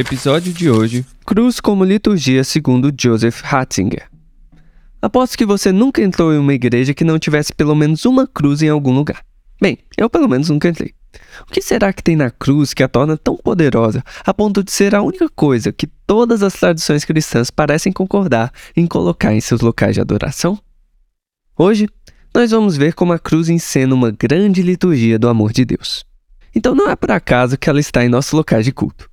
Episódio de hoje: Cruz como liturgia segundo Joseph Ratzinger. Aposto que você nunca entrou em uma igreja que não tivesse pelo menos uma cruz em algum lugar. Bem, eu pelo menos nunca entrei. O que será que tem na cruz que a torna tão poderosa a ponto de ser a única coisa que todas as tradições cristãs parecem concordar em colocar em seus locais de adoração? Hoje, nós vamos ver como a cruz encena uma grande liturgia do amor de Deus. Então não é por acaso que ela está em nossos locais de culto.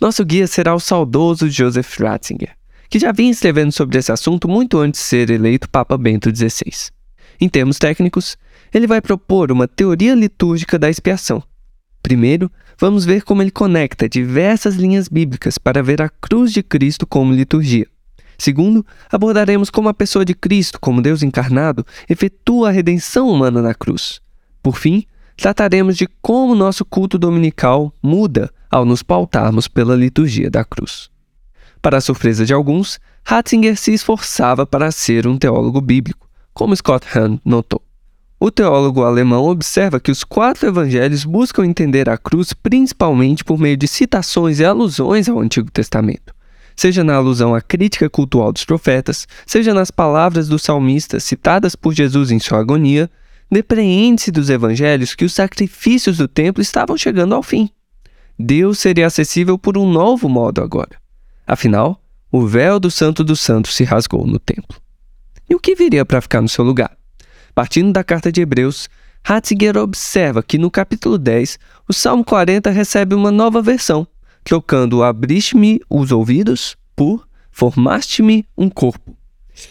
Nosso guia será o saudoso Joseph Ratzinger, que já vinha escrevendo sobre esse assunto muito antes de ser eleito Papa Bento XVI. Em termos técnicos, ele vai propor uma teoria litúrgica da expiação. Primeiro, vamos ver como ele conecta diversas linhas bíblicas para ver a cruz de Cristo como liturgia. Segundo, abordaremos como a pessoa de Cristo, como Deus encarnado, efetua a redenção humana na cruz. Por fim, trataremos de como nosso culto dominical muda ao nos pautarmos pela liturgia da cruz. Para a surpresa de alguns, Ratzinger se esforçava para ser um teólogo bíblico, como Scott Hahn notou. O teólogo alemão observa que os quatro evangelhos buscam entender a cruz principalmente por meio de citações e alusões ao Antigo Testamento, seja na alusão à crítica cultural dos profetas, seja nas palavras dos salmistas citadas por Jesus em sua agonia, depreende-se dos evangelhos que os sacrifícios do templo estavam chegando ao fim. Deus seria acessível por um novo modo agora. Afinal, o véu do Santo dos Santos se rasgou no templo. E o que viria para ficar no seu lugar? Partindo da carta de Hebreus, Ratzinger observa que no capítulo 10, o Salmo 40 recebe uma nova versão, trocando abriste-me os ouvidos por formaste-me um corpo.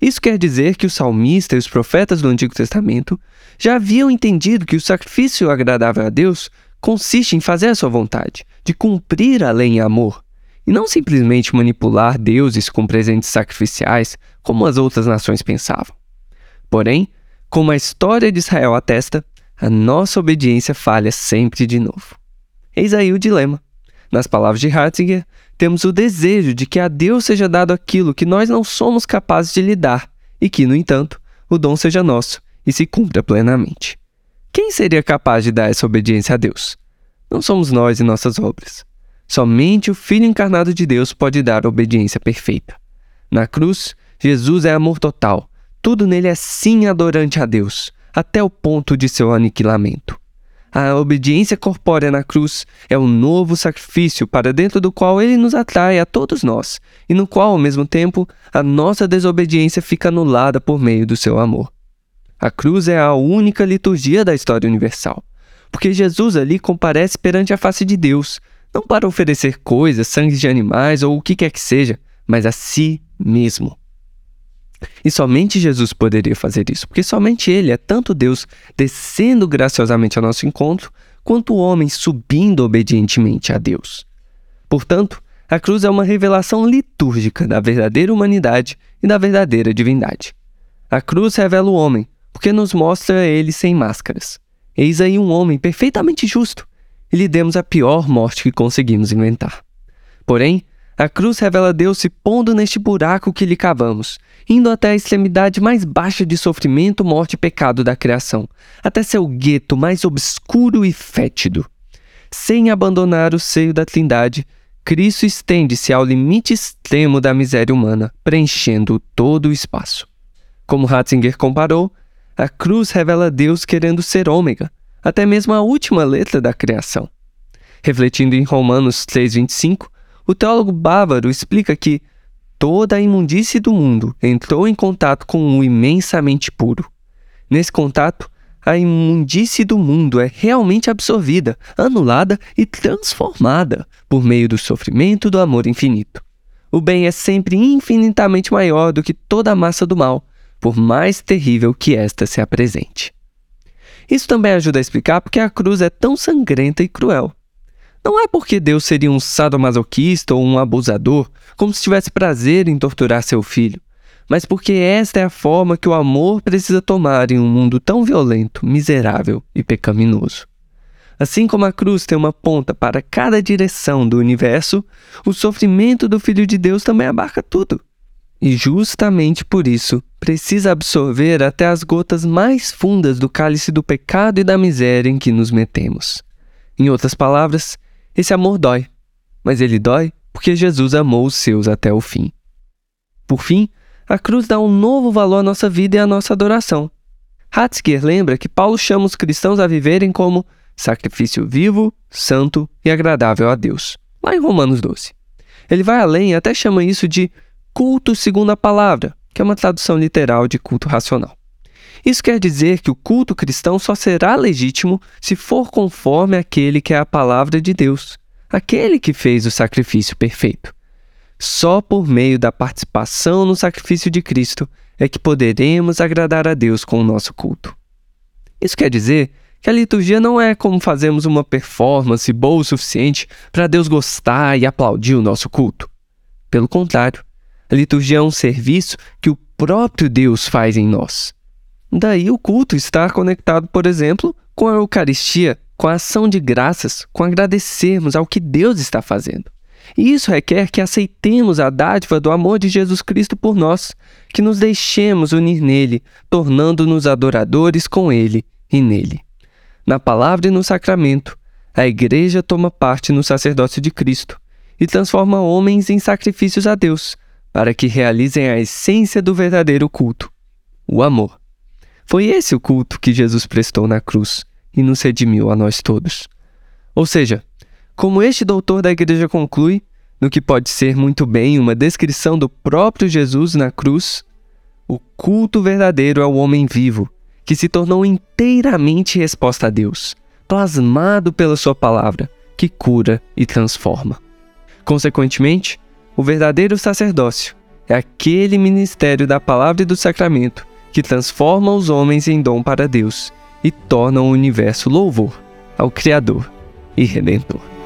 Isso quer dizer que o salmista e os profetas do Antigo Testamento já haviam entendido que o sacrifício agradável a Deus consiste em fazer a sua vontade, de cumprir a lei em amor, e não simplesmente manipular deuses com presentes sacrificiais, como as outras nações pensavam. Porém, como a história de Israel atesta, a nossa obediência falha sempre de novo. Eis aí o dilema. Nas palavras de Ratzinger, temos o desejo de que a Deus seja dado aquilo que nós não somos capazes de lhe dar, e que, no entanto, o dom seja nosso e se cumpra plenamente. Quem seria capaz de dar essa obediência a Deus? Não somos nós e nossas obras. Somente o Filho encarnado de Deus pode dar a obediência perfeita. Na cruz, Jesus é amor total. Tudo nele é sim adorante a Deus, até o ponto de seu aniquilamento. A obediência corpórea na cruz é um novo sacrifício para dentro do qual ele nos atrai a todos nós, e no qual, ao mesmo tempo, a nossa desobediência fica anulada por meio do seu amor. A cruz é a única liturgia da história universal, porque Jesus ali comparece perante a face de Deus, não para oferecer coisas, sangue de animais ou o que quer que seja, mas a si mesmo. E somente Jesus poderia fazer isso, porque somente Ele é tanto Deus descendo graciosamente ao nosso encontro, quanto o homem subindo obedientemente a Deus. Portanto, a cruz é uma revelação litúrgica da verdadeira humanidade e da verdadeira divindade. A cruz revela o homem, porque nos mostra ele sem máscaras. Eis aí um homem perfeitamente justo, e lhe demos a pior morte que conseguimos inventar. Porém, a cruz revela Deus se pondo neste buraco que lhe cavamos, indo até a extremidade mais baixa de sofrimento, morte e pecado da criação, até seu gueto mais obscuro e fétido. Sem abandonar o seio da Trindade, Cristo estende-se ao limite extremo da miséria humana, preenchendo todo o espaço. Como Ratzinger comparou, a cruz revela Deus querendo ser ômega, até mesmo a última letra da criação. Refletindo em Romanos 3,25, o teólogo bávaro explica que toda a imundície do mundo entrou em contato com o imensamente puro. Nesse contato, a imundície do mundo é realmente absorvida, anulada e transformada por meio do sofrimento do amor infinito. O bem é sempre infinitamente maior do que toda a massa do mal, por mais terrível que esta se apresente. Isso também ajuda a explicar porque a cruz é tão sangrenta e cruel. Não é porque Deus seria um sadomasoquista ou um abusador, como se tivesse prazer em torturar seu filho, mas porque esta é a forma que o amor precisa tomar em um mundo tão violento, miserável e pecaminoso. Assim como a cruz tem uma ponta para cada direção do universo, o sofrimento do Filho de Deus também abarca tudo. E justamente por isso, precisa absorver até as gotas mais fundas do cálice do pecado e da miséria em que nos metemos. Em outras palavras, esse amor dói, mas ele dói porque Jesus amou os seus até o fim. Por fim, a cruz dá um novo valor à nossa vida e à nossa adoração. Hatzker lembra que Paulo chama os cristãos a viverem como sacrifício vivo, santo e agradável a Deus, lá em Romanos 12. Ele vai além e até chama isso de culto segundo a palavra, que é uma tradução literal de culto racional. Isso quer dizer que o culto cristão só será legítimo se for conforme aquele que é a palavra de Deus, aquele que fez o sacrifício perfeito. Só por meio da participação no sacrifício de Cristo é que poderemos agradar a Deus com o nosso culto. Isso quer dizer que a liturgia não é como fazermos uma performance boa o suficiente para Deus gostar e aplaudir o nosso culto. Pelo contrário, a liturgia é um serviço que o próprio Deus faz em nós. Daí o culto estar conectado, por exemplo, com a Eucaristia, com a ação de graças, com agradecermos ao que Deus está fazendo. E isso requer que aceitemos a dádiva do amor de Jesus Cristo por nós, que nos deixemos unir nele, tornando-nos adoradores com ele e nele. Na palavra e no sacramento, a Igreja toma parte no sacerdócio de Cristo e transforma homens em sacrifícios a Deus, para que realizem a essência do verdadeiro culto, o amor. Foi esse o culto que Jesus prestou na cruz e nos redimiu a nós todos. Ou seja, como este doutor da Igreja conclui, no que pode ser muito bem uma descrição do próprio Jesus na cruz, o culto verdadeiro é o homem vivo que se tornou inteiramente resposta a Deus, plasmado pela Sua palavra, que cura e transforma. Consequentemente, o verdadeiro sacerdócio é aquele ministério da palavra e do sacramento que transforma os homens em dom para Deus e torna o universo louvor ao Criador e Redentor.